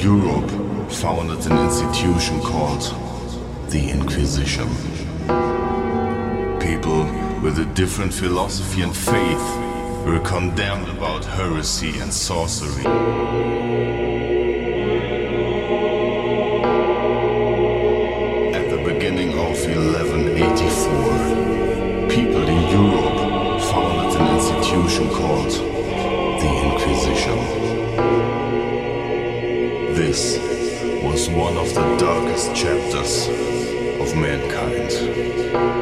Europe founded an institution called the Inquisition. People with a different philosophy and faith were condemned about heresy and sorcery. At the beginning of 1184, people in Europe founded an institution called last chapters of mankind.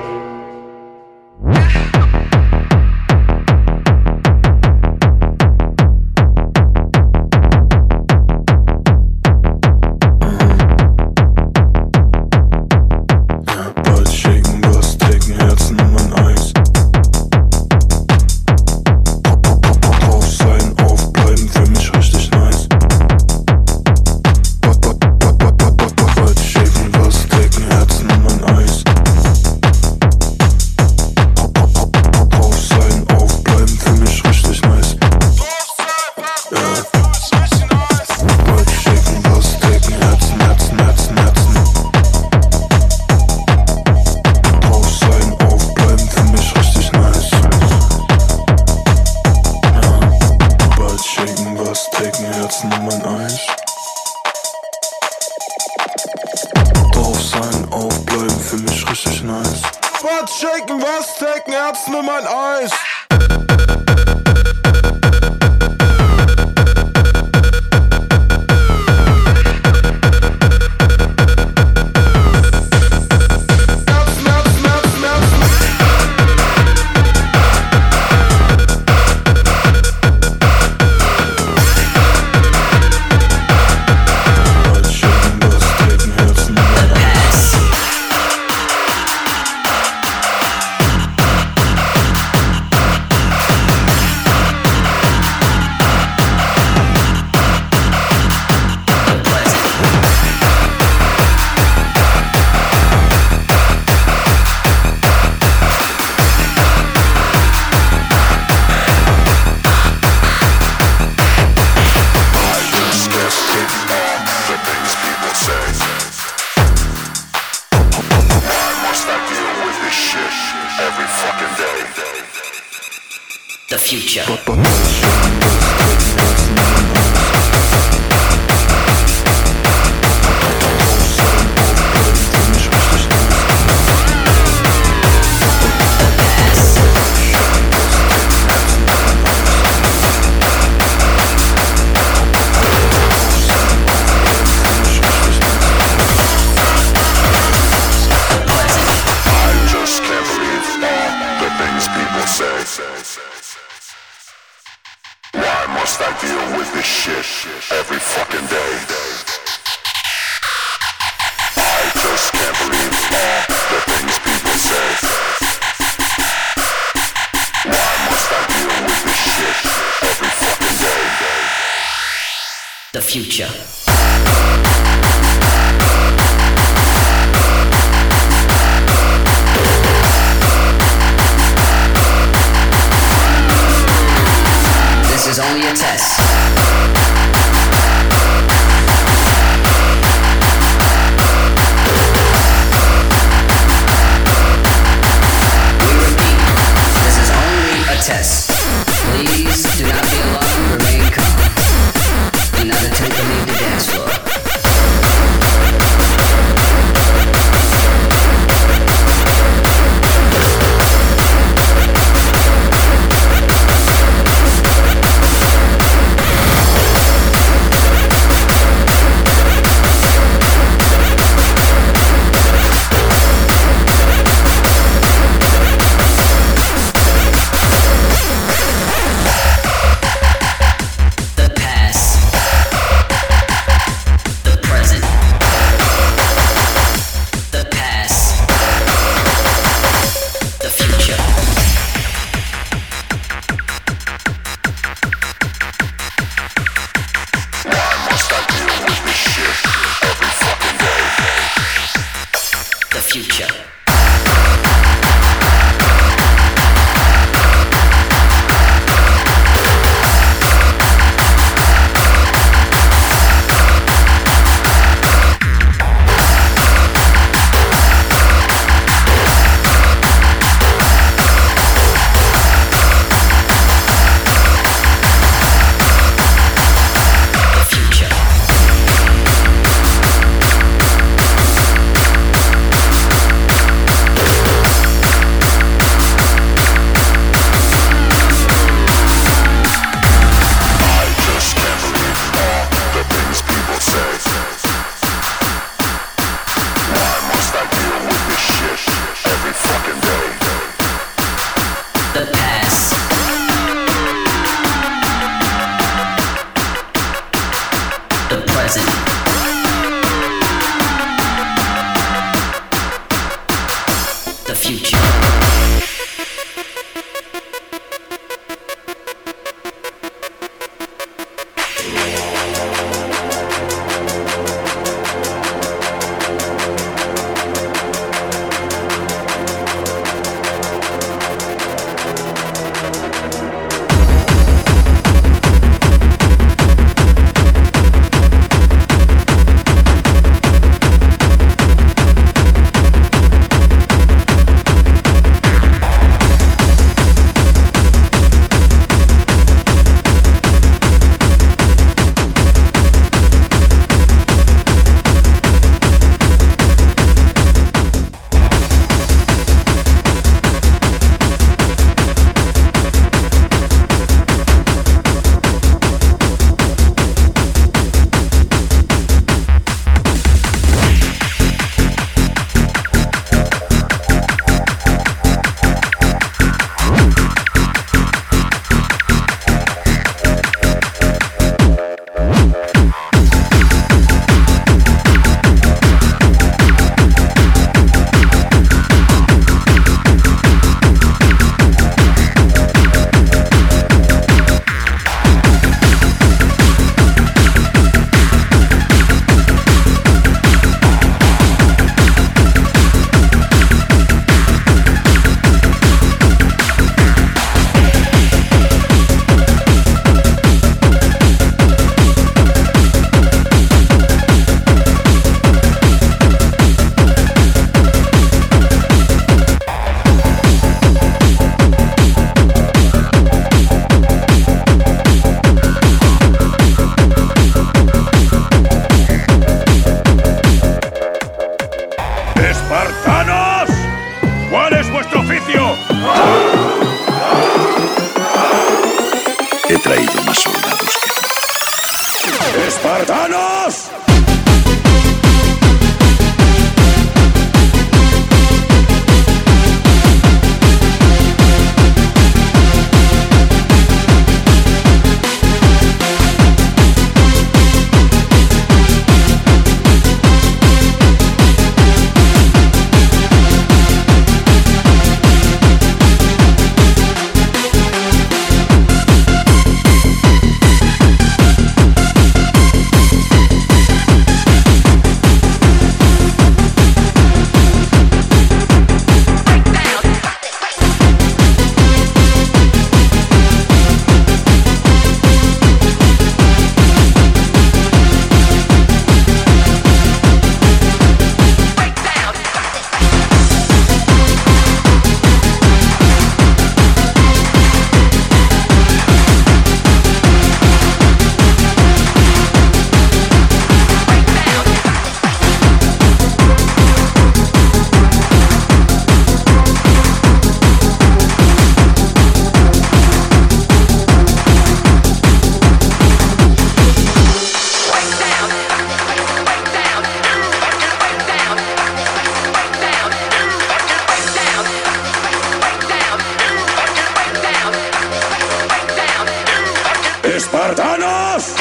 ¡Espartanos!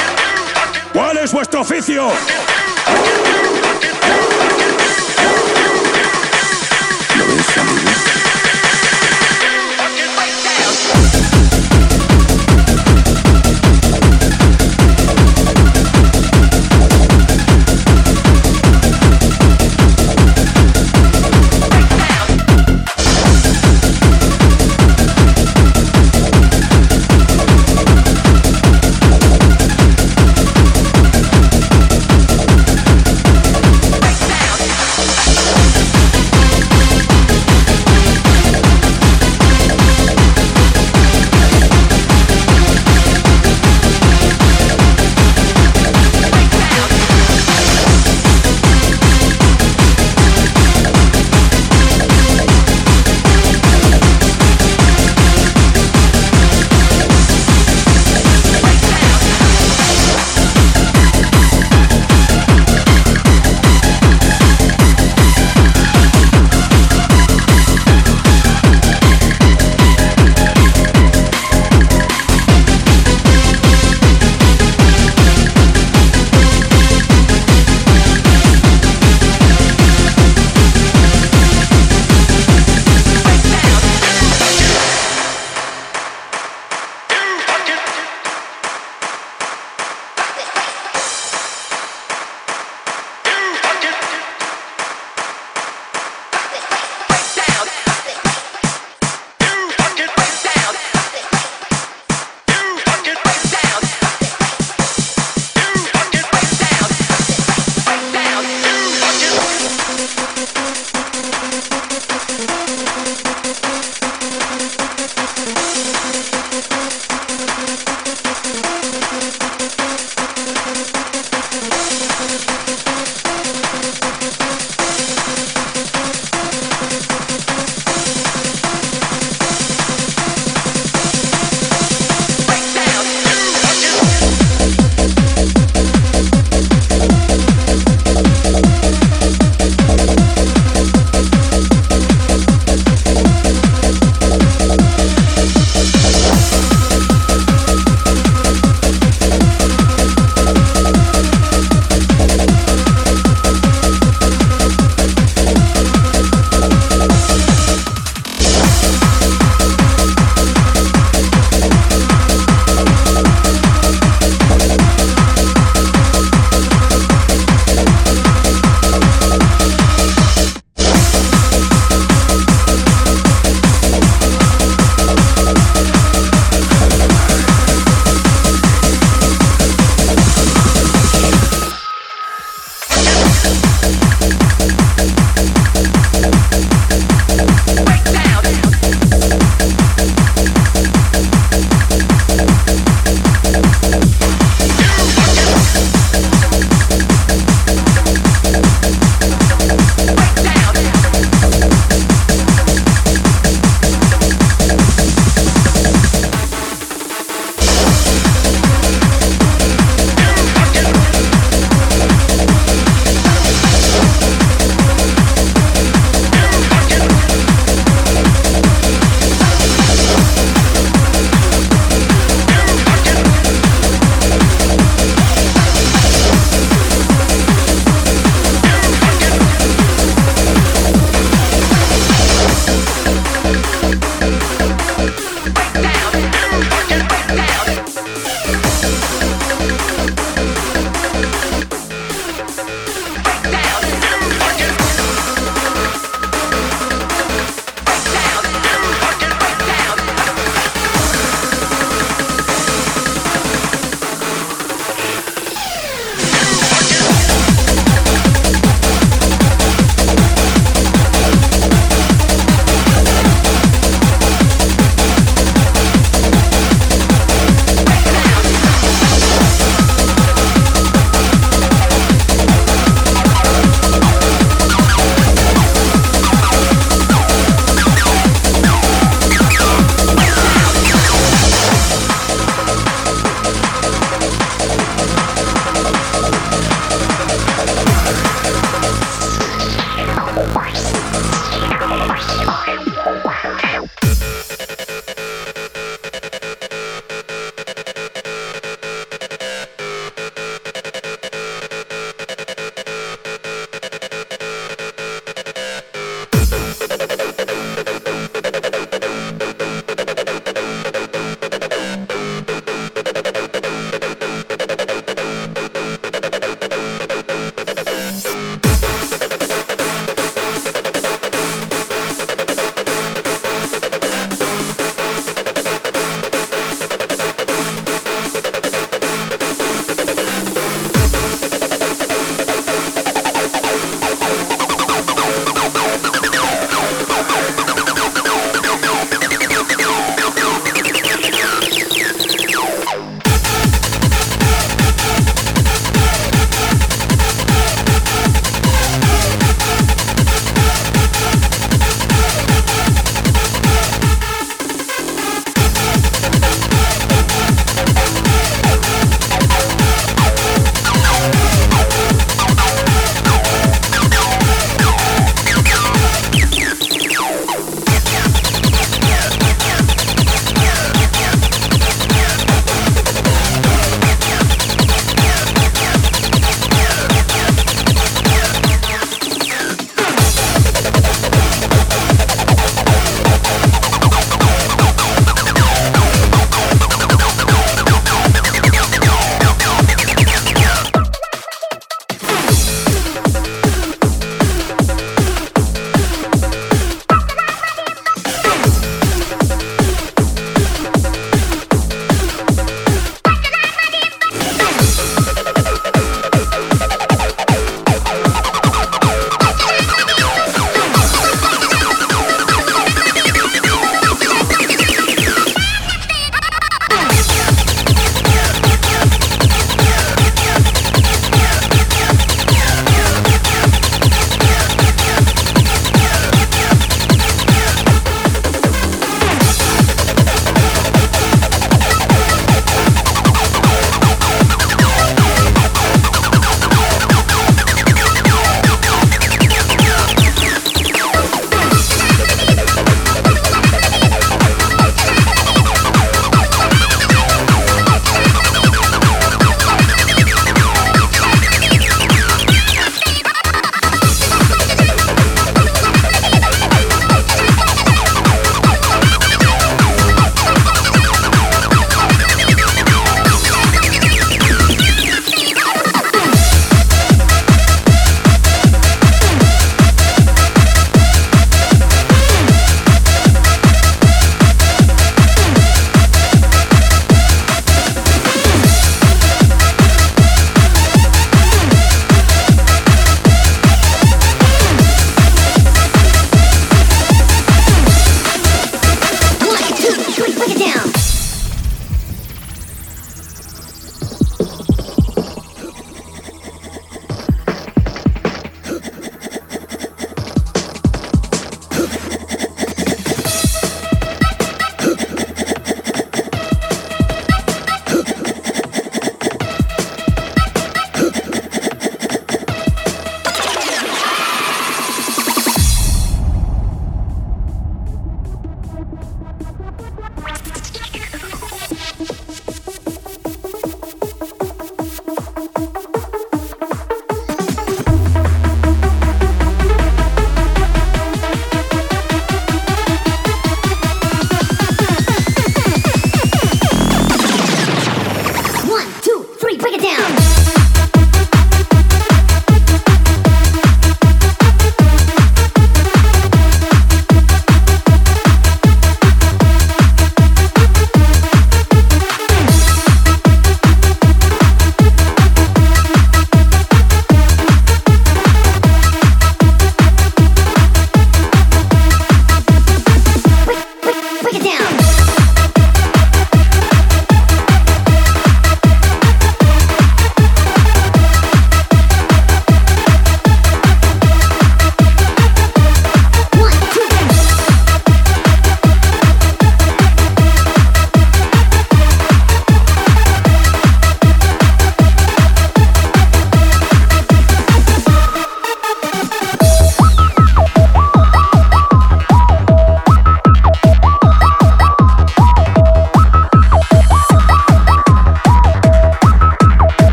¿Cuál es vuestro oficio?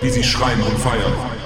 Wie sie schreien und feiern.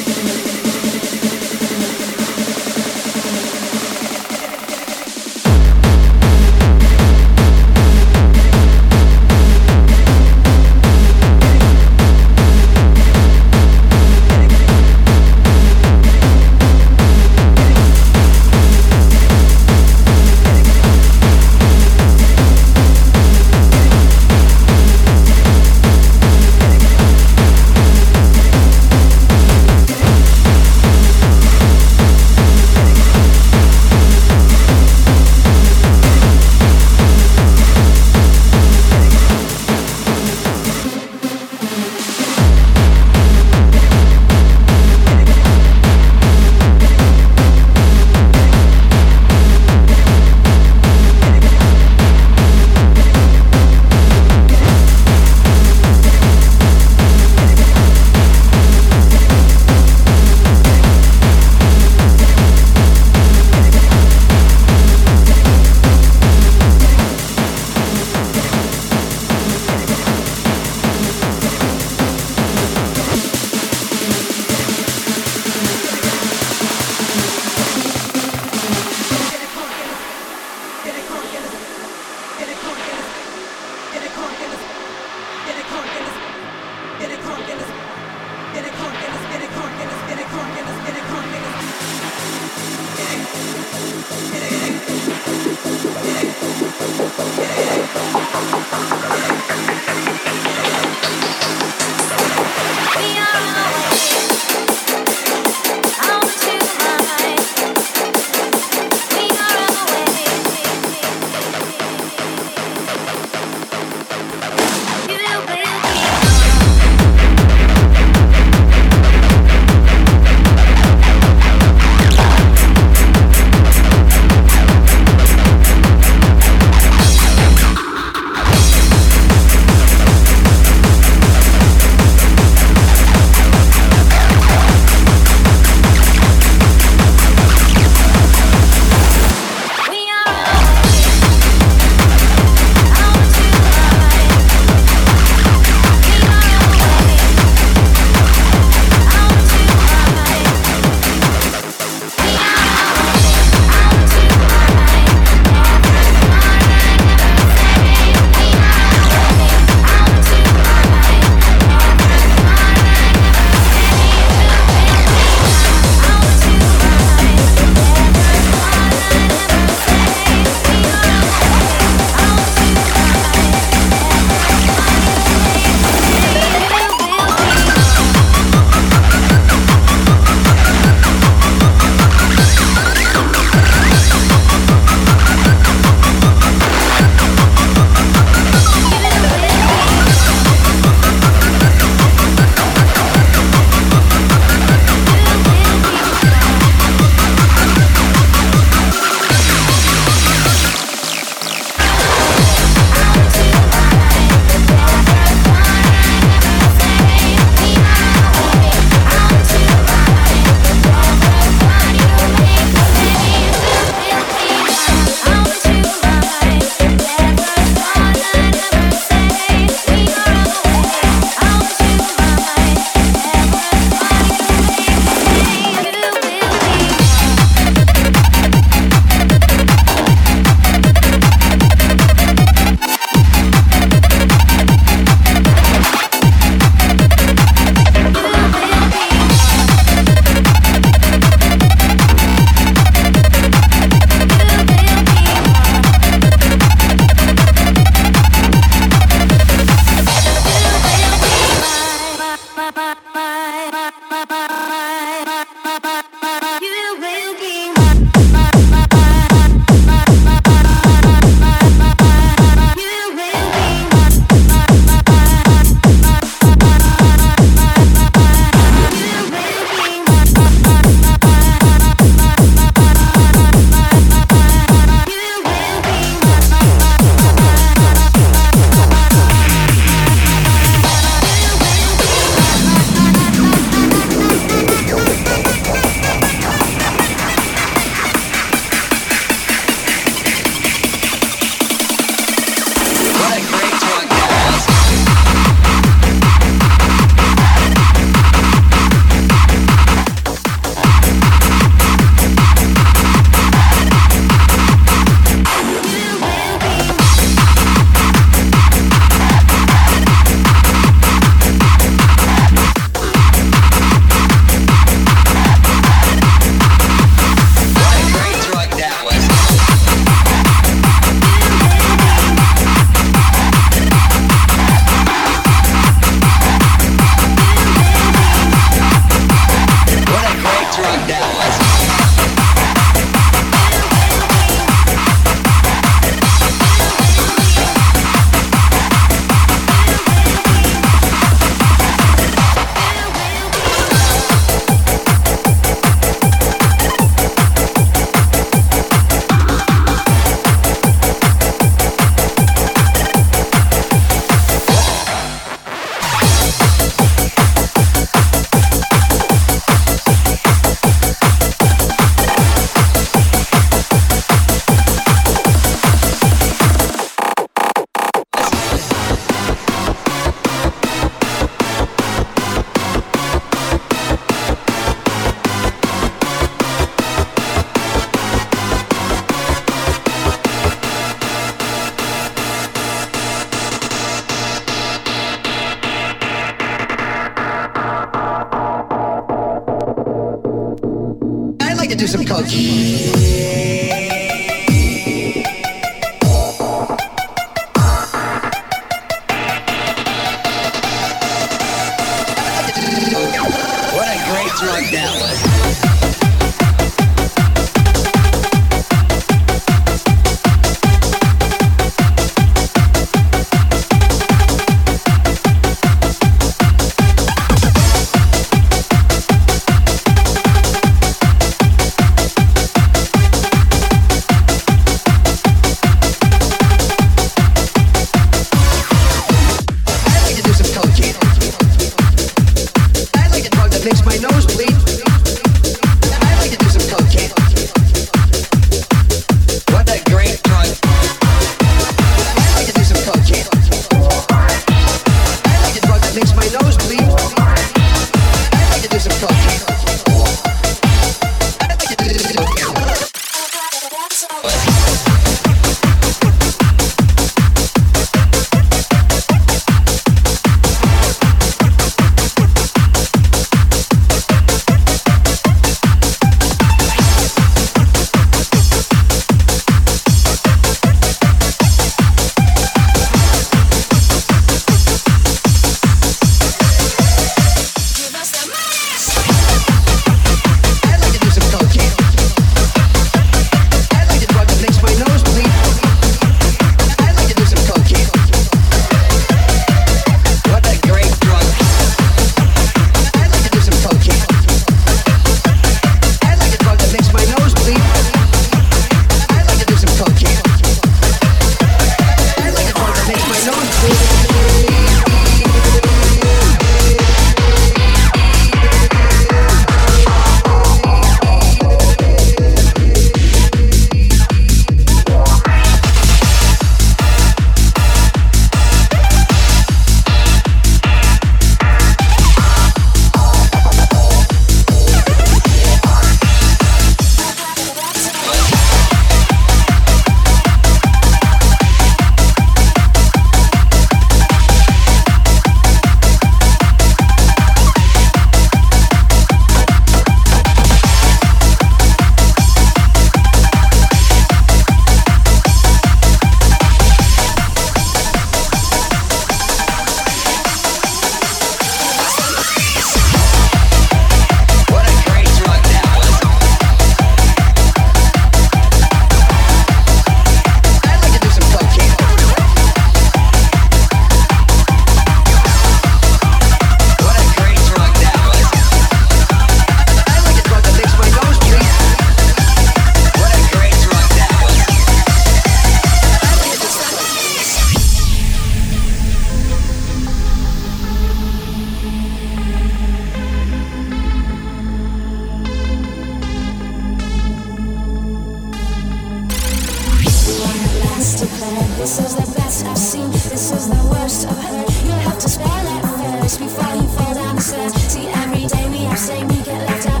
This is the best I've seen. This is the worst I've heard. You'll have to spell it first before you fall down the stairs. See, every day we have same, we get left out.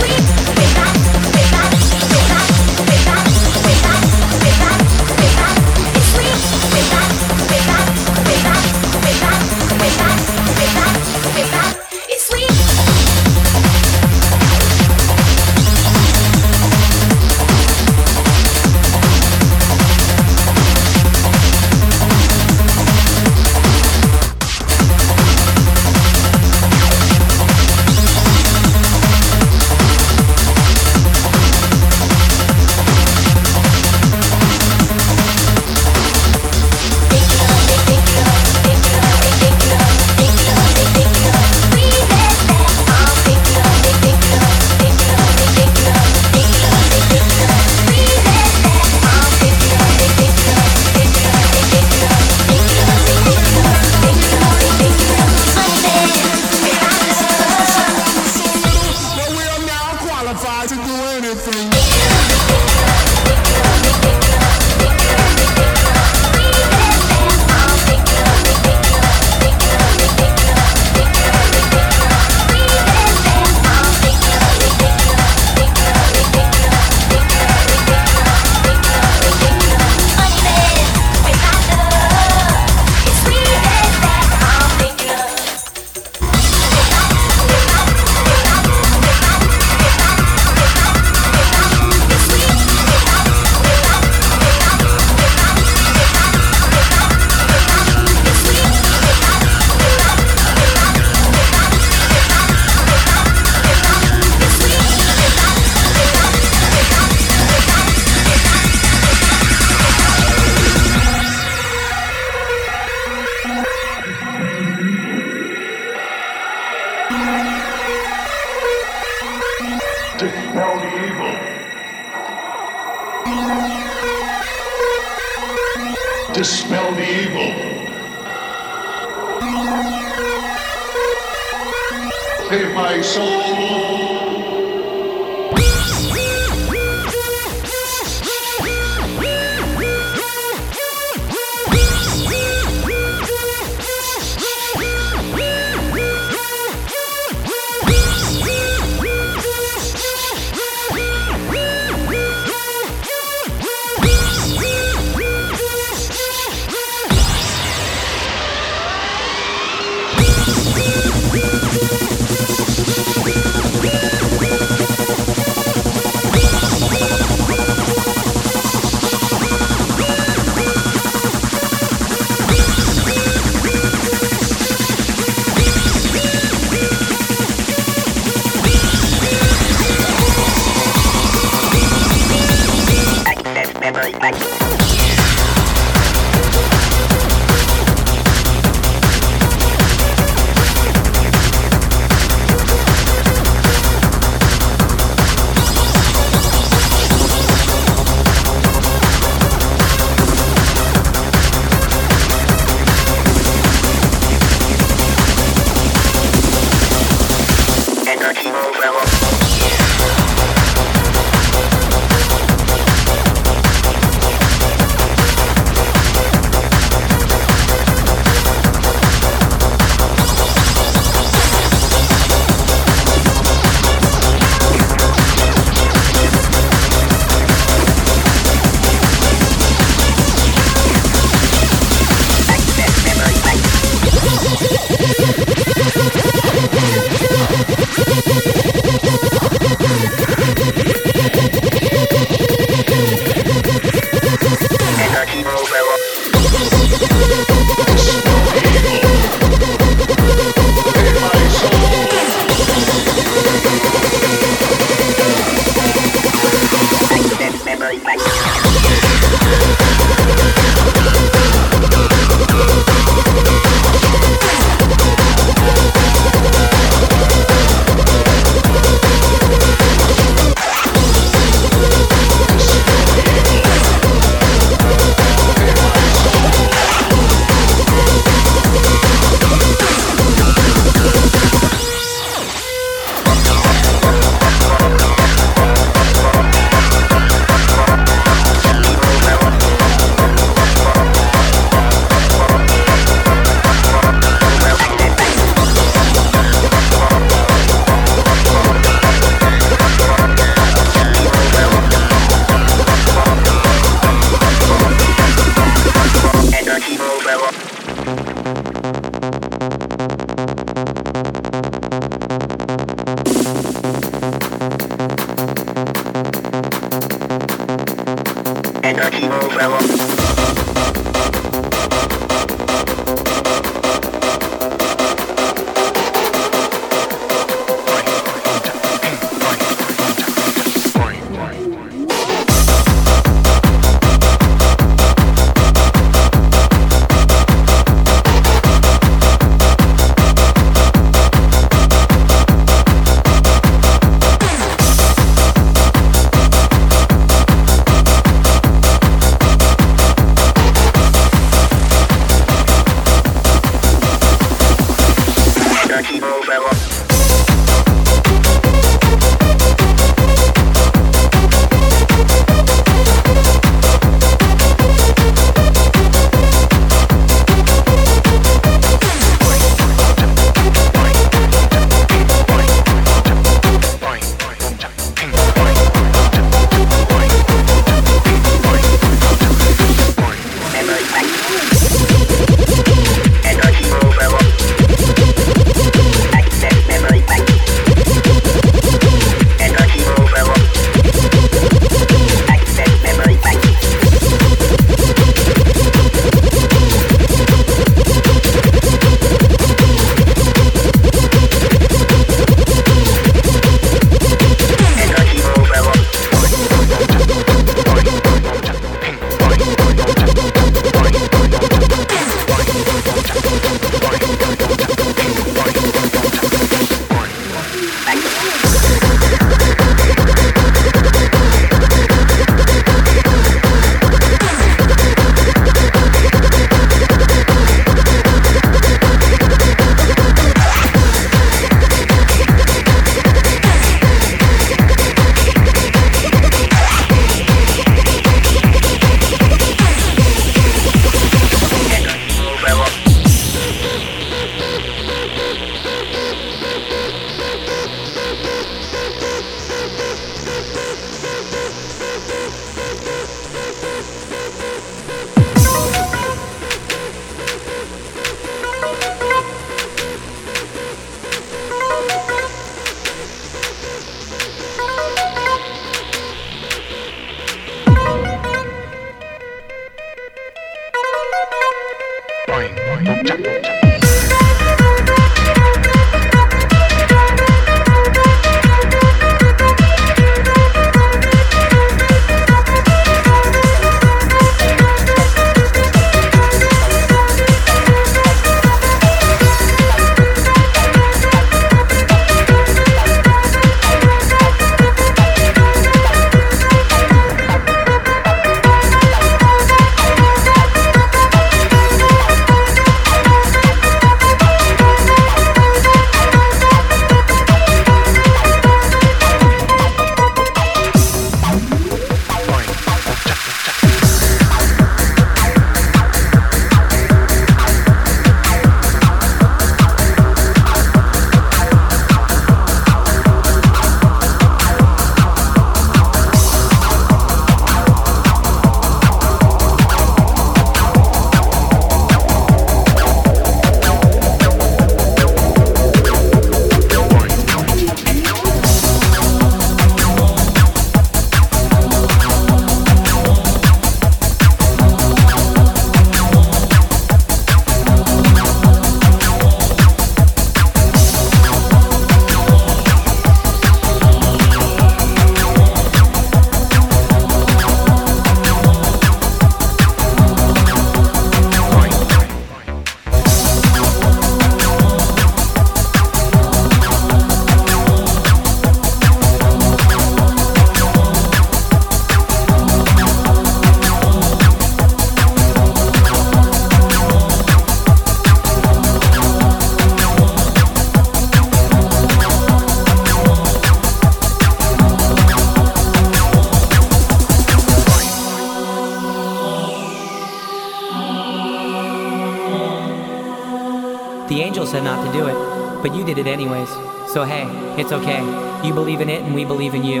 Not to do it, but you did it anyways. So hey, it's okay. You believe in it and we believe in you.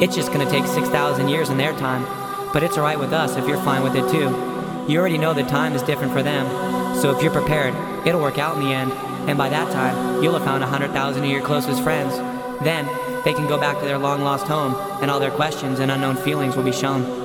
It's just gonna take 6,000 years in their time, but it's alright with us if you're fine with it too. You already know that time is different for them, so if you're prepared, it'll work out in the end, and by that time, you'll have found 100,000 of your closest friends. Then, they can go back to their long lost home, and all their questions and unknown feelings will be shown.